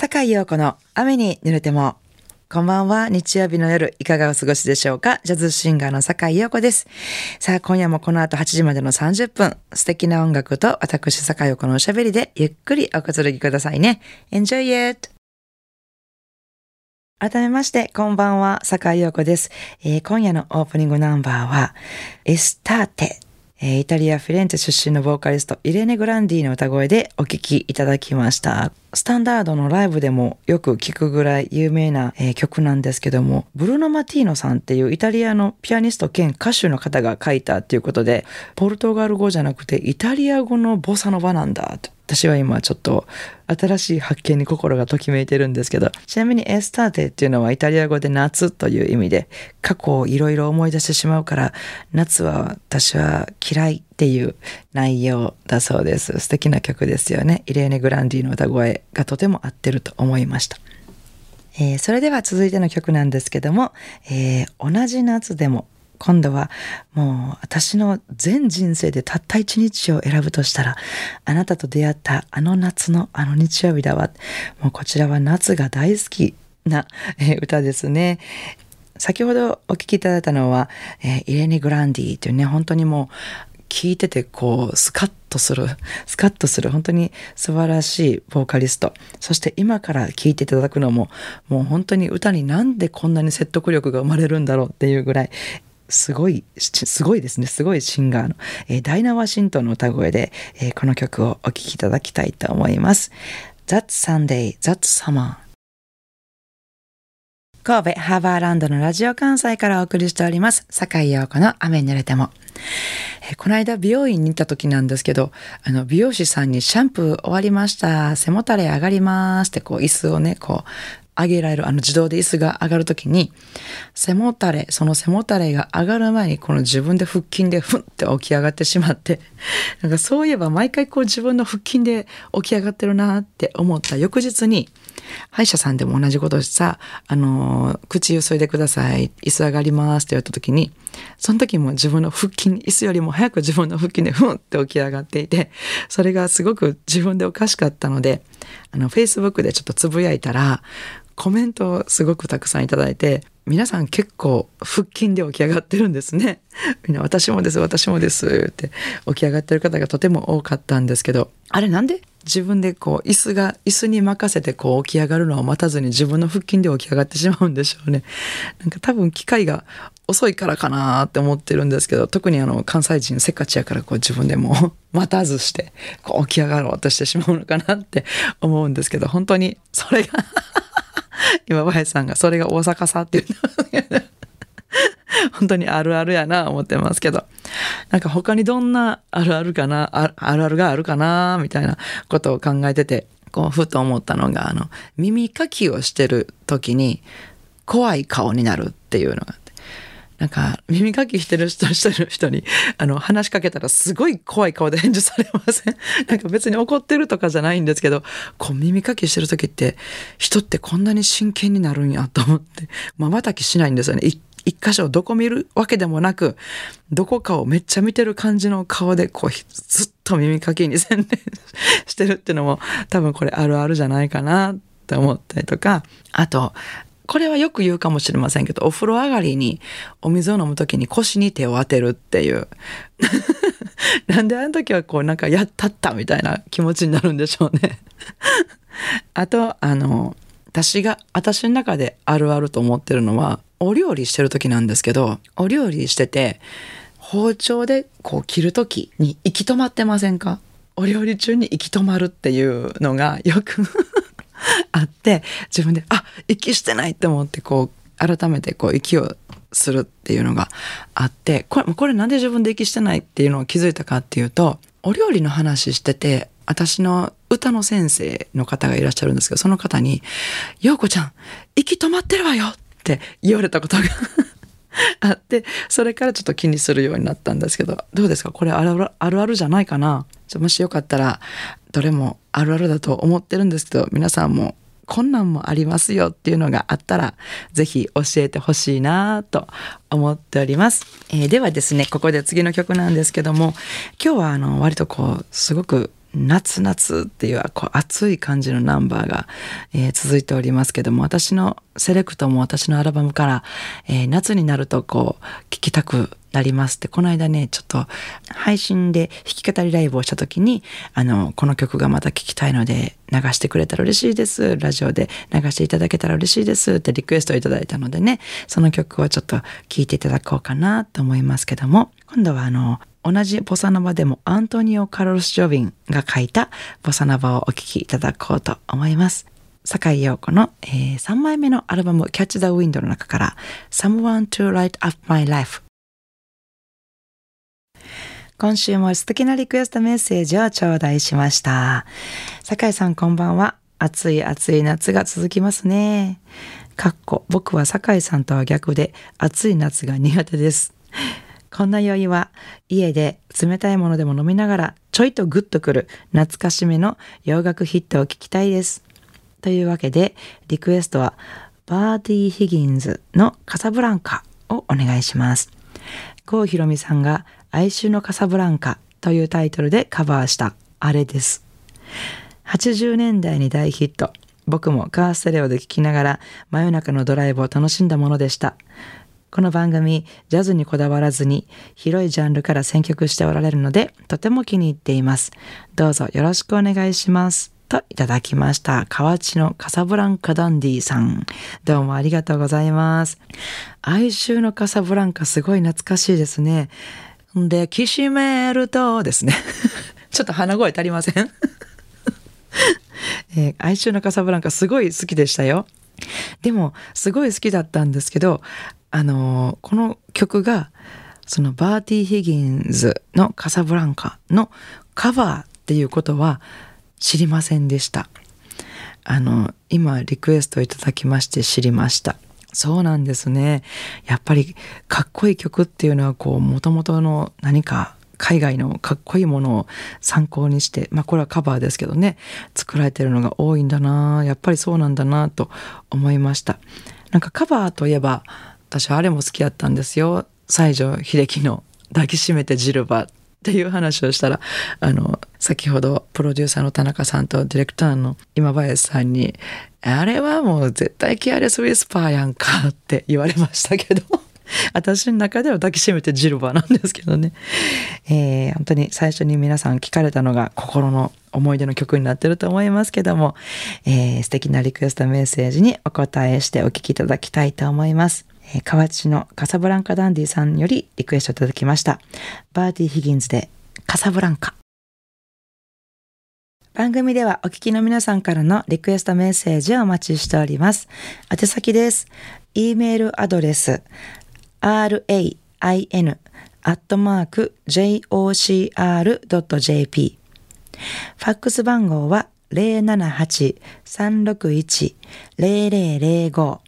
坂井陽子の雨に濡れても。こんばんは。日曜日の夜、いかがお過ごしでしょうか？ジャズシンガーの坂井陽子です。さあ、今夜もこの後8時までの30分、素敵な音楽と私、坂井陽子のおしゃべりでゆっくりおくつろぎくださいね。Enjoy it! 改めまして、こんばんは、坂井陽子です、えー、今夜のオープニングナンバーは、エスターテイタリア・フィレンツェ出身のボーカリスト、イレネ・グランディの歌声でお聴きいただきました。スタンダードのライブでもよく聴くぐらい有名な、え、曲なんですけども、ブルーノ・マティーノさんっていうイタリアのピアニスト兼歌手の方が書いたっていうことで、ポルトガル語じゃなくてイタリア語のボサノバなんだと。私は今ちょっと新しい発見に心がときめいてるんですけど、ちなみにエスターテっていうのはイタリア語で夏という意味で、過去をいろいろ思い出してしまうから、夏は私は嫌いっていう内容だそうです。素敵な曲ですよね。イレーネ・グランディの歌声がとても合ってると思いました。えー、それでは続いての曲なんですけども、えー、同じ夏でも今度はもう私の全人生でたった一日を選ぶとしたらあなたと出会ったあの夏のあの日曜日だわもうこちらは夏が大好きな、え歌ですね先ほどお聴きいただいたのは、えー、イレーネ・グランディというね本当にもう聞いててこうスカッとする スカッとする本当に素晴らしいボーカリストそして今から聴いていただくのももう本当に歌になんでこんなに説得力が生まれるんだろうっていうぐらいすごい、すごいですね。すごいシンガーの、えー、ダイナ・ワシントンの歌声で、えー、この曲をお聴きいただきたいと思います。That Sunday, That Summer 神戸ハーバーランドのラジオ関西からお送りしております。坂井陽子の雨に濡れても。え、この間美容院に行った時なんですけど、あの美容師さんにシャンプー終わりました。背もたれ上がりますってこう椅子をね、こう上げられる、あの自動で椅子が上がるときに、背もたれ、その背もたれが上がる前にこの自分で腹筋でふんって起き上がってしまって、なんかそういえば毎回こう自分の腹筋で起き上がってるなって思った。翌日に、歯医者さんでも同じことしさ、あの、口ゆすいでください、椅子上がりますって言われた時に、その時も自分の腹筋、椅子よりも早く自分の腹筋でふんって起き上がっていて、それがすごく自分でおかしかったので、あの、Facebook でちょっとつぶやいたら、コメントをすごくたくさんいただいて、皆さん結構腹筋で起き上がってるんですね。みんな私もです、私もですって起き上がってる方がとても多かったんですけど、あれなんで？自分でこう椅子が、椅子に任せてこう起き上がるのを待たずに自分の腹筋で起き上がってしまうんでしょうね。なんか多分機械が遅いからかなって思ってるんですけど、特にあの関西人せっかちやからこう自分でも 待たずしてこう起き上がろうとしてしまうのかなって 思うんですけど、本当にそれが 今、林さんが、それが大阪さって言う本当にあるあるやな思ってますけど。なんか他にどんなあるあるかな、ああるあるがあるかな、みたいなことを考えてて、こう、ふと思ったのが、あの、耳かきをしてる時に、怖い顔になるっていうのがなんか耳かきしてる人してる人にあの話しかけたらすごい怖い顔で返事されません？なんか別に怒ってるとかじゃないんですけどこう耳かきしてる時って人ってこんなに真剣になるんやと思って。まばたきしないんですよね。一箇所どこ見るわけでもなくどこかをめっちゃ見てる感じの顔でこうずっと耳かきに専念 してるっていうのも多分これあるあるじゃないかなって思ったりとか。あとこれはよく言うかもしれませんけど、お風呂上がりにお水を飲む時に腰に手を当てるっていう。なんであの時はこうなんかやったったみたいな気持ちになるんでしょうね。あと、あの、私が、私の中であるあると思ってるのは、お料理してる時なんですけど、お料理してて、包丁でこう切る時に息止まってませんか？お料理中に息止まるっていうのがよく あって自分であ息してないって思ってこう改めてこう息をするっていうのがあってこれこれなんで自分で息してないっていうのを気づいたかっていうとお料理の話してて私の歌の先生の方がいらっしゃるんですけどその方に「陽子ちゃん息止まってるわよ」って言われたことが あってそれからちょっと気にするようになったんですけどどうですか？これあるあるあるじゃないかな？もしよかったらどれもあるあるだと思ってるんですけど皆さんも困難もありますよっていうのがあったら是非教えてほしいなと思っております、えー、ではですねここで次の曲なんですけども今日はあの割とこうすごく夏夏っていうこう熱い感じのナンバーが、えー、続いておりますけども私のセレクトも私のアルバムから、えー、夏になるとこう聴きたくなりますってこの間ねちょっと配信で弾き語りライブをした時にあのこの曲がまた聴きたいので流してくれたら嬉しいです。ラジオで流していただけたら嬉しいです。ってリクエストをいただいたのでねその曲をちょっと聴いていただこうかなと思いますけども今度はあの同じボサノバでもアントニオ・カロルス・ジョビンが書いたボサノバをお聴きいただこうと思います。坂井陽子の、えー、3枚目のアルバム Catch the Wind の中から Someone to Light Up My Life 今週も素敵なリクエストメッセージを頂戴しました。坂井さんこんばんは。暑い暑い夏が続きますね。かっこ僕は坂井さんとは逆で暑い夏が苦手です。こんな酔いは家で冷たいものでも飲みながらちょいとグッとくる懐かしめの洋楽ヒットを聞きたいです。というわけでリクエストはバーディー・ヒギンズのカサブランカをお願いします。郷ひろみさんが哀愁のカサブランカというタイトルでカバーしたあれです。80年代に大ヒット。僕もカーステレオで聴きながら真夜中のドライブを楽しんだものでした。この番組、ジャズにこだわらずに広いジャンルから選曲しておられるので、とても気に入っています。どうぞよろしくお願いします。といただきました。河内のカサブランカダンディさん。どうもありがとうございます。哀愁のカサブランカすごい懐かしいですね。んで、きしめるとですね。ちょっと鼻声足りません えー、哀愁のカサブランカすごい好きでしたよ。でも、すごい好きだったんですけど、あのこの曲がそのバーティー・ヒギンズの「カサブランカ」のカバーっていうことは知りませんでした。あの今リクエストいただきまして知りました。そうなんですね。やっぱりかっこいい曲っていうのはこう元々の何か海外のかっこいいものを参考にしてまあこれはカバーですけどね作られてるのが多いんだなやっぱりそうなんだなと思いました。なんかカバーといえば私あれも好きだったんですよ西城秀樹の「抱きしめてジルバ」っていう話をしたらあの先ほどプロデューサーの田中さんとディレクターの今林さんに「あれはもう絶対キアレス・ウィスパーやんか」って言われましたけど 私の中では抱きしめてジルバなんですけどね、えー、本当に最初に皆さん聞かれたのが心の思い出の曲になってると思いますけども、えー、素敵なリクエストメッセージにお答えしてお聞きいただきたいと思います。えー、河内のカサブランカダンディさんよりリクエストいただきました。バーティー・ヒギンズでカサブランカ。番組ではお聞きの皆さんからのリクエストメッセージをお待ちしております。宛先です。e メールアドレス rain アットマーク jocr.jp ファックス番号は078-361-0005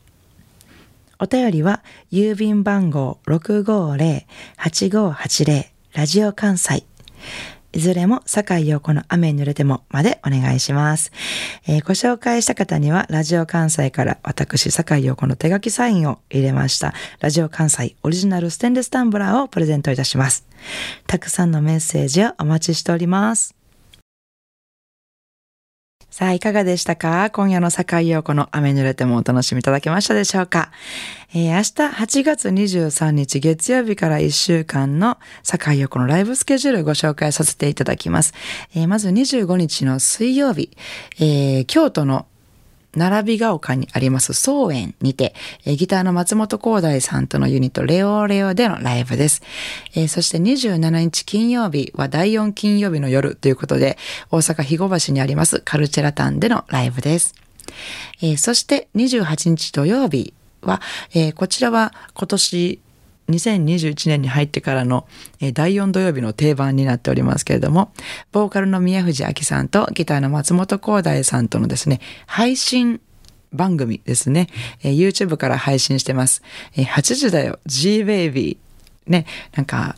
お便りは郵便番号650-8580ラジオ関西。いずれも、堺陽子の雨に濡れてもまでお願いします、えー、ご紹介した方には、ラジオ関西から私、堺陽子の手書きサインを入れました、ラジオ関西オリジナルステンレスタンブラーをプレゼントいたします。たくさんのメッセージをお待ちしております。さあ、いかがでしたか？今夜の坂井陽子の雨濡れてもお楽しみいただけましたでしょうか、えー、明日8月23日月曜日から1週間の坂井陽子のライブスケジュールをご紹介させていただきます。えー、まず25日の水曜日、えー、京都の並びが丘にあります総園にて、ギターの松本光大さんとのユニットレオレオでのライブです。えー、そして27日金曜日は第4金曜日の夜ということで、大阪肥後橋にありますカルチェラタンでのライブです。えー、そして28日土曜日は、えこちらは今年2021年に入ってからの、え第4土曜日の定番になっておりますけれども、ボーカルの宮藤明さんとギターの松本光大さんとのですね、配信番組ですね、え YouTube から配信してます。え8時だよ、G-Baby。ね、なんか、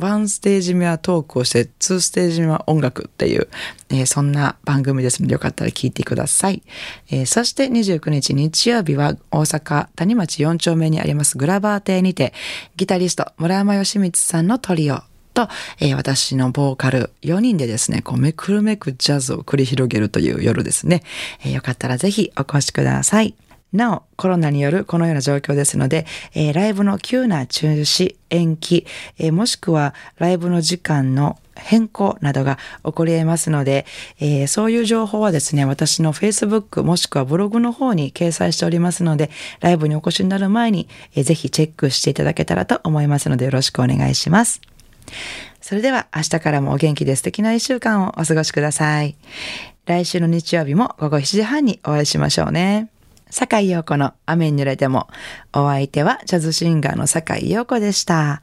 ワンステージ目はトークをして、ツーステージ目は音楽っていう、えー、そんな番組ですのでよかったら聞いてください。えー、そして29日日曜日は大阪谷町4丁目にありますグラバー邸にて、ギタリスト村山義光さんのトリオと、えー、私のボーカル4人でですね、こうめくるめくジャズを繰り広げるという夜ですね。えー、よかったらぜひお越しください。なお、コロナによるこのような状況ですので、えー、ライブの急な中止、延期、えー、もしくはライブの時間の変更などが起こり得ますので、えー、そういう情報はですね、私の Facebook もしくはブログの方に掲載しておりますので、ライブにお越しになる前に、えー、ぜひチェックしていただけたらと思いますのでよろしくお願いします。それでは明日からもお元気で素敵な一週間をお過ごしください。来週の日曜日も午後7時半にお会いしましょうね。坂井陽子の雨に濡れても。お相手はジャズシンガーの坂井陽子でした。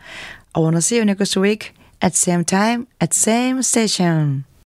I wanna see you next week at same time at same station.